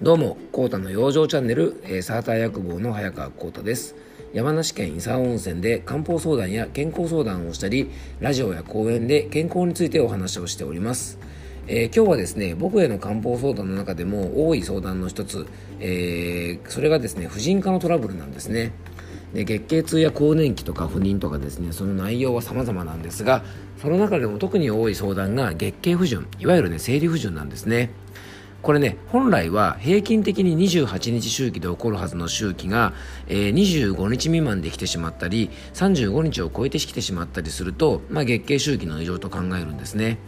どうも、コータの養生チャンネル、えー、サーター薬房の早川コータです。山梨県伊佐温泉で漢方相談や健康相談をしたり、ラジオや講演で健康についてお話をしております。えー、今日はですね、僕への漢方相談の中でも多い相談の一つ、えー、それがですね、婦人科のトラブルなんですね。で月経痛や更年期とか不妊とかですねその内容は様々なんですがその中でも特に多い相談が月経不順いわゆるね生理不順なんですねこれね本来は平均的に28日周期で起こるはずの周期が、えー、25日未満で来てしまったり35日を超えてきてしまったりすると、まあ、月経周期の異常と考えるんですね。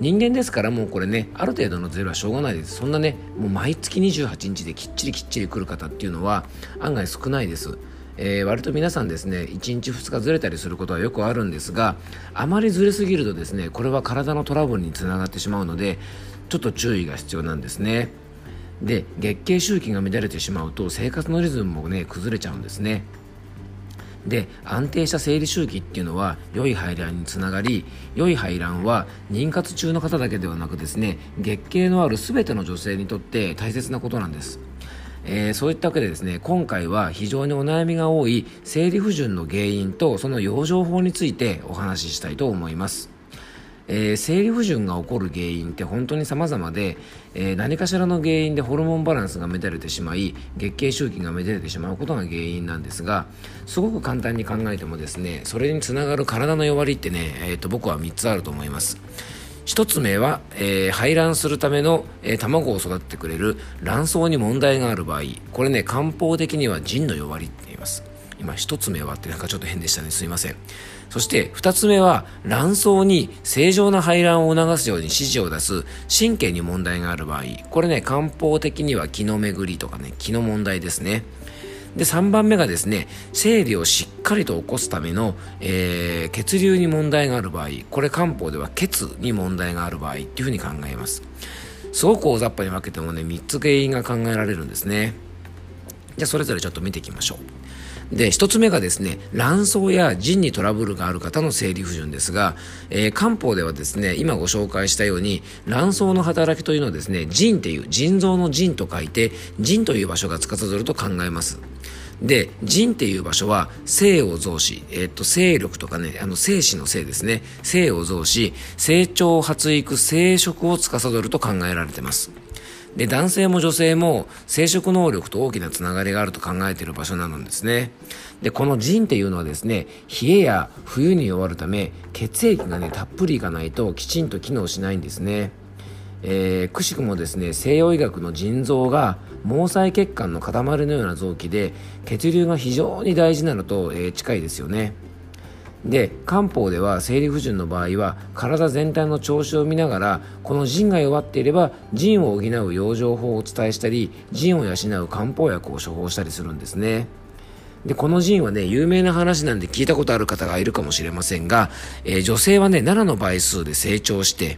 人間ですからもうこれねある程度のゼロはしょうがないです。そんなねもう毎月28日できっちりきっちり来る方っていうのは案外少ないです。えー、割と皆さんですね1日2日ずれたりすることはよくあるんですがあまりずれすぎるとですねこれは体のトラブルにつながってしまうのでちょっと注意が必要なんですね。で月経周期が乱れてしまうと生活のリズムもね崩れちゃうんですね。で安定した生理周期っていうのは良い排卵につながり良い排卵は妊活中の方だけではなくですね月経のある全ての女性にとって大切なことなんです。えー、そういったわけでですね今回は非常にお悩みが多い生理不順の原因とその養生法についてお話ししたいと思います。えー、生理不順が起こる原因って本当に様々で、えー、何かしらの原因でホルモンバランスが乱れてしまい月経周期が乱れてしまうことが原因なんですがすごく簡単に考えてもですねそれにつながる体の弱りってね、えーと、僕は3つあると思います。1つ目は、えー、排卵するための、えー、卵を育ててくれる卵巣に問題がある場合これね漢方的には腎の弱りって言います。今1つ目はってなんかちょっと変でしたね。すいません。そして2つ目は卵巣に正常な排卵を促すように指示を出す神経に問題がある場合。これね漢方的には気の巡りとかね気の問題ですね。で3番目がですね生理をしっかりと起こすための、えー、血流に問題がある場合。これ漢方では血に問題がある場合っていうふうに考えます。すごく大雑把に分けてもね3つ原因が考えられるんですね。じゃあそれぞれちょっと見ていきましょう。で、一つ目がですね、卵巣や腎にトラブルがある方の生理不順ですが、えー、漢方ではですね、今ご紹介したように、卵巣の働きというのはですね、腎っていう、腎臓の腎と書いて、腎という場所が司ると考えます。で、腎っていう場所は、性を増し、えっ、と、勢力とかね、あの、精子の性ですね。性を増し、成長、発育、生殖を司ると考えられてます。で、男性も女性も生殖能力と大きなつながりがあると考えている場所なのですね。で、この腎っていうのはですね、冷えや冬に弱るため、血液がね、たっぷりいかないときちんと機能しないんですね。えー、くしくもですね、西洋医学の腎臓が毛細血管の塊のような臓器で、血流が非常に大事なのと、えー、近いですよね。で漢方では生理不順の場合は体全体の調子を見ながらこの腎が弱っていれば腎を補う養生法をお伝えしたり腎を養う漢方薬を処方したりするんですね。でこの腎はね有名な話なんで聞いたことある方がいるかもしれませんが、えー、女性はね7の倍数で成長して、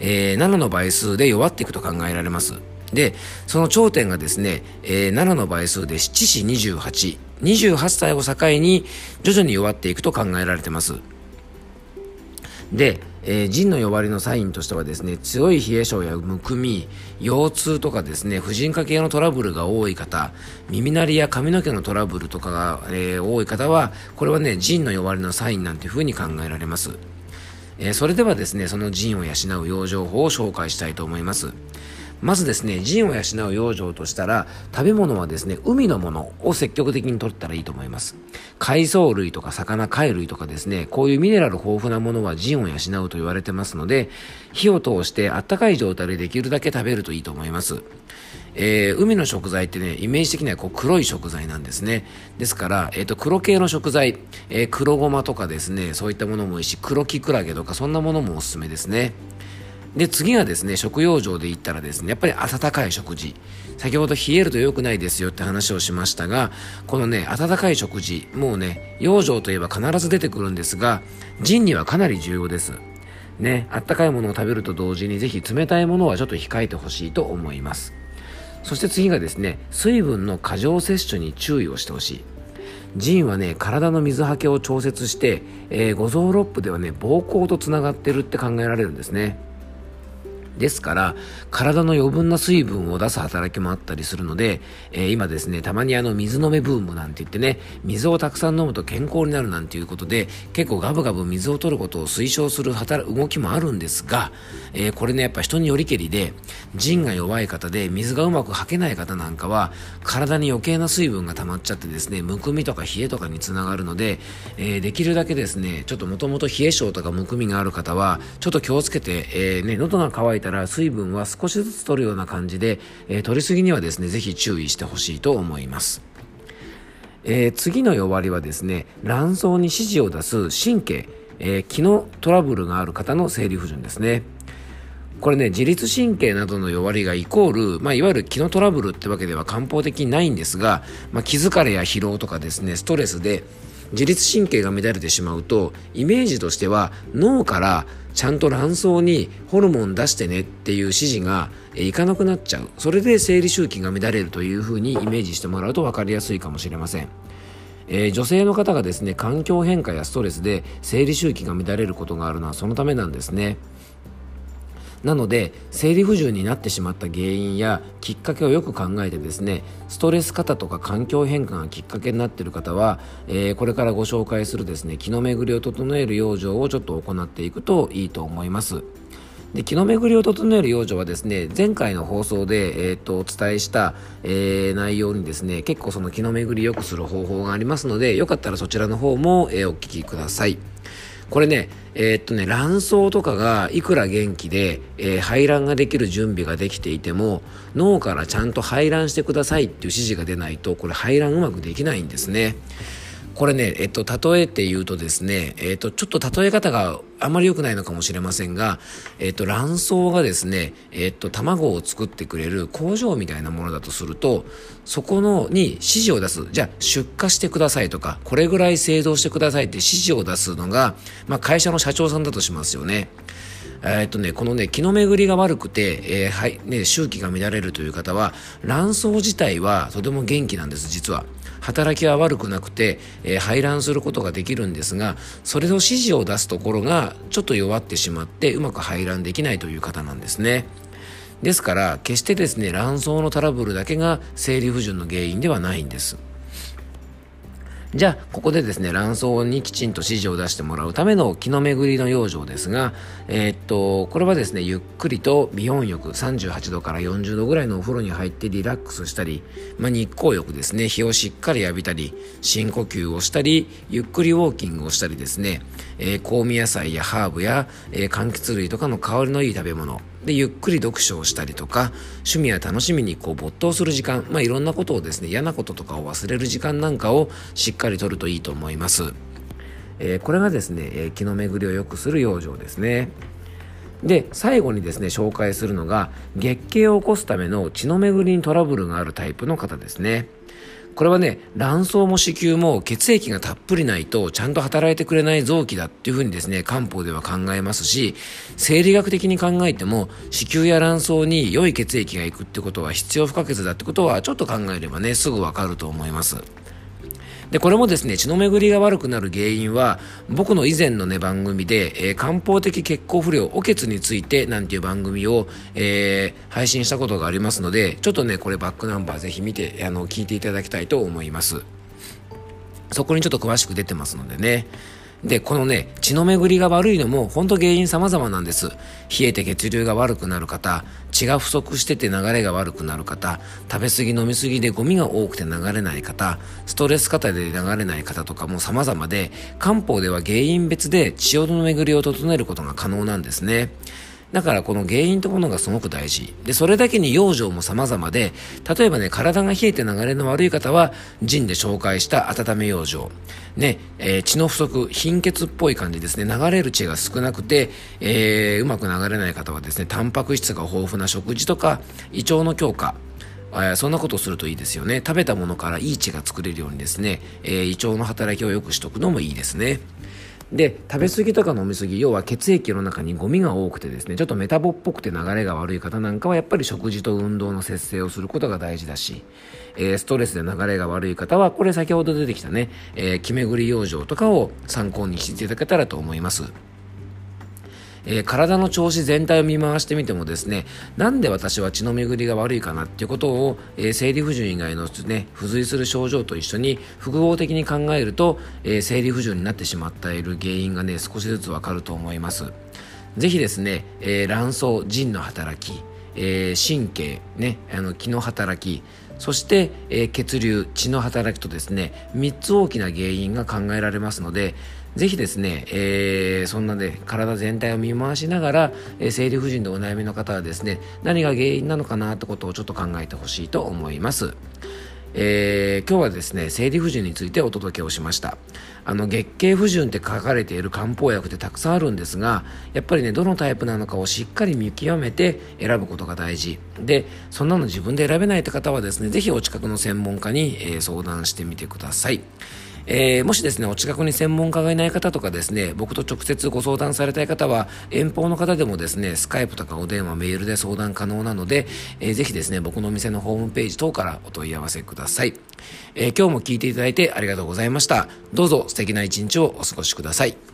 えー、7の倍数で弱っていくと考えられます。でその頂点がですね、えー、7の倍数で7子28 28歳を境に徐々に弱っていくと考えられてます。で、えー、腎の弱りのサインとしてはですね、強い冷え性やむくみ、腰痛とかですね、婦人科系のトラブルが多い方、耳鳴りや髪の毛のトラブルとかが、えー、多い方は、これはね、腎の弱りのサインなんていうふうに考えられます。えー、それではですね、その腎を養う養生法を紹介したいと思います。まずですね、腎を養う養生としたら、食べ物はですね、海のものを積極的に取ったらいいと思います。海藻類とか魚、貝類とかですね、こういうミネラル豊富なものは腎を養うと言われてますので、火を通してあったかい状態でできるだけ食べるといいと思います。えー、海の食材ってね、イメージ的にはこう黒い食材なんですね。ですから、えっ、ー、と、黒系の食材、えー、黒ごまとかですね、そういったものもいいし、黒きくらげとか、そんなものもおすすめですね。で、次はですね、食用場で言ったらですね、やっぱり温かい食事。先ほど冷えると良くないですよって話をしましたが、このね、温かい食事、もうね、養生といえば必ず出てくるんですが、腎にはかなり重要です。ね、あったかいものを食べると同時にぜひ冷たいものはちょっと控えてほしいと思います。そして次がですね、水分の過剰摂取に注意をしてほしい。腎はね、体の水はけを調節して、えー、五臓六腑ではね、膀胱とつながってるって考えられるんですね。ですから、体の余分な水分を出す働きもあったりするので、えー、今ですね、たまにあの水飲めブームなんて言ってね、水をたくさん飲むと健康になるなんていうことで、結構ガブガブ水を取ることを推奨する働動きもあるんですが、えー、これね、やっぱ人によりけりで、腎が弱い方で水がうまく吐けない方なんかは、体に余計な水分が溜まっちゃってですね、むくみとか冷えとかにつながるので、えー、できるだけですね、ちょっともともと冷え性とかむくみがある方は、ちょっと気をつけて、えー、ね、喉が渇いたら水分は少しずつ取るような感じで、えー、取りすぎにはですね、ぜひ注意してほしいと思います。えー、次の弱りはですね、卵巣に指示を出す神経、えー、気のトラブルがある方の生理不順ですね。これね、自律神経などの弱りがイコール、まあ、いわゆる気のトラブルってわけでは漢方的にないんですが、まあ、気疲れや疲労とかですね、ストレスで自律神経が乱れてしまうと、イメージとしては脳からちゃんと卵巣にホルモン出してねっていう指示がいかなくなっちゃう。それで生理周期が乱れるというふうにイメージしてもらうと分かりやすいかもしれません、えー、女性の方がですね環境変化やストレスで生理周期が乱れることがあるのはそのためなんですね。なので生理不順になってしまった原因やきっかけをよく考えてですねストレス方とか環境変化がきっかけになっている方は、えー、これからご紹介するですね気の巡りを整える養生をちょっと行っていくといいと思います。で気の巡りを整える養生はですね前回の放送で、えー、とお伝えした、えー、内容にですね結構その気の巡り良くする方法がありますのでよかったらそちらの方も、えー、お聞きください。これね、えー、っとね、卵巣とかがいくら元気で、えー、排卵ができる準備ができていても、脳からちゃんと排卵してくださいっていう指示が出ないと、これ排卵うまくできないんですね。これね、えっと、例えて言うとですね、えっと、ちょっと例え方があまり良くないのかもしれませんが、えっと、卵巣がですね、えっと、卵を作ってくれる工場みたいなものだとすると、そこのに指示を出す。じゃあ、出荷してくださいとか、これぐらい製造してくださいって指示を出すのが、まあ、会社の社長さんだとしますよね。え、っとね、このね、気の巡りが悪くて、えー、はい、ね、周期が乱れるという方は、卵巣自体はとても元気なんです、実は。働きは悪くなくて、えー、排卵することができるんですがそれの指示を出すところがちょっと弱ってしまってうまく排卵できないという方なんですね。ですから決してですね卵巣のトラブルだけが生理不順の原因ではないんです。じゃあ、ここでですね、卵巣にきちんと指示を出してもらうための気の巡りの養生ですが、えー、っと、これはですね、ゆっくりと美温浴、38度から40度ぐらいのお風呂に入ってリラックスしたり、まあ、日光浴ですね、日をしっかり浴びたり、深呼吸をしたり、ゆっくりウォーキングをしたりですね、えー、香味野菜やハーブや、えー、柑橘類とかの香りのいい食べ物、で、ゆっくり読書をしたりとか、趣味や楽しみにこう没頭する時間、まあ、いろんなことをですね、嫌なこととかを忘れる時間なんかをしっかりとるといいと思います。えー、これがですね、えー、気の巡りを良くする養生ですね。で、最後にですね、紹介するのが、月経を起こすための血の巡りにトラブルがあるタイプの方ですね。これはね、卵巣も子宮も血液がたっぷりないとちゃんと働いてくれない臓器だっていうふうにですね、漢方では考えますし、生理学的に考えても子宮や卵巣に良い血液がいくってことは必要不可欠だってことはちょっと考えればね、すぐわかると思います。で、これもですね、血の巡りが悪くなる原因は、僕の以前のね、番組で、えー、漢方的血行不良、お血についてなんていう番組を、えー、配信したことがありますので、ちょっとね、これバックナンバーぜひ見て、あの、聞いていただきたいと思います。そこにちょっと詳しく出てますのでね。で、このね、血の巡りが悪いのも、ほんと原因様々なんです。冷えて血流が悪くなる方、血が不足してて流れが悪くなる方、食べ過ぎ飲み過ぎでゴミが多くて流れない方、ストレス方で流れない方とかも様々で、漢方では原因別で血の巡りを整えることが可能なんですね。だからこの原因というものがすごく大事。で、それだけに養生も様々で、例えばね、体が冷えて流れの悪い方は、腎で紹介した温め養生。ね、えー、血の不足、貧血っぽい感じですね。流れる血が少なくて、えー、うまく流れない方はですね、タンパク質が豊富な食事とか、胃腸の強化、そんなことをするといいですよね。食べたものからいい血が作れるようにですね、えー、胃腸の働きを良くしとくのもいいですね。で食べ過ぎとか飲み過ぎ要は血液の中にゴミが多くてですねちょっとメタボっぽくて流れが悪い方なんかはやっぱり食事と運動の節制をすることが大事だし、えー、ストレスで流れが悪い方はこれ先ほど出てきたね、えー、気巡り養生とかを参考にしていただけたらと思います。えー、体の調子全体を見回してみてもですねなんで私は血の巡りが悪いかなっていうことを、えー、生理不順以外の、ね、付随する症状と一緒に複合的に考えると、えー、生理不順になってしまっている原因がね少しずつわかると思います。ぜひですね、え、卵巣腎の働き、え、神経、ね、あの気の働きそして、え、血流血の働きとですね3つ大きな原因が考えられますのでぜひですね、えー、そんなね、体全体を見回しながら、えー、生理不順でお悩みの方はですね、何が原因なのかなってことをちょっと考えてほしいと思います。えー、今日はですね、生理不順についてお届けをしました。あの、月経不順って書かれている漢方薬ってたくさんあるんですが、やっぱりね、どのタイプなのかをしっかり見極めて選ぶことが大事。で、そんなの自分で選べないって方はですね、ぜひお近くの専門家に、えー、相談してみてください。えー、もしですね、お近くに専門家がいない方とかですね、僕と直接ご相談されたい方は、遠方の方でもですね、スカイプとかお電話、メールで相談可能なので、えー、ぜひですね、僕のお店のホームページ等からお問い合わせください。えー、今日も聞いていただいてありがとうございました。どうぞ素敵な一日をお過ごしください。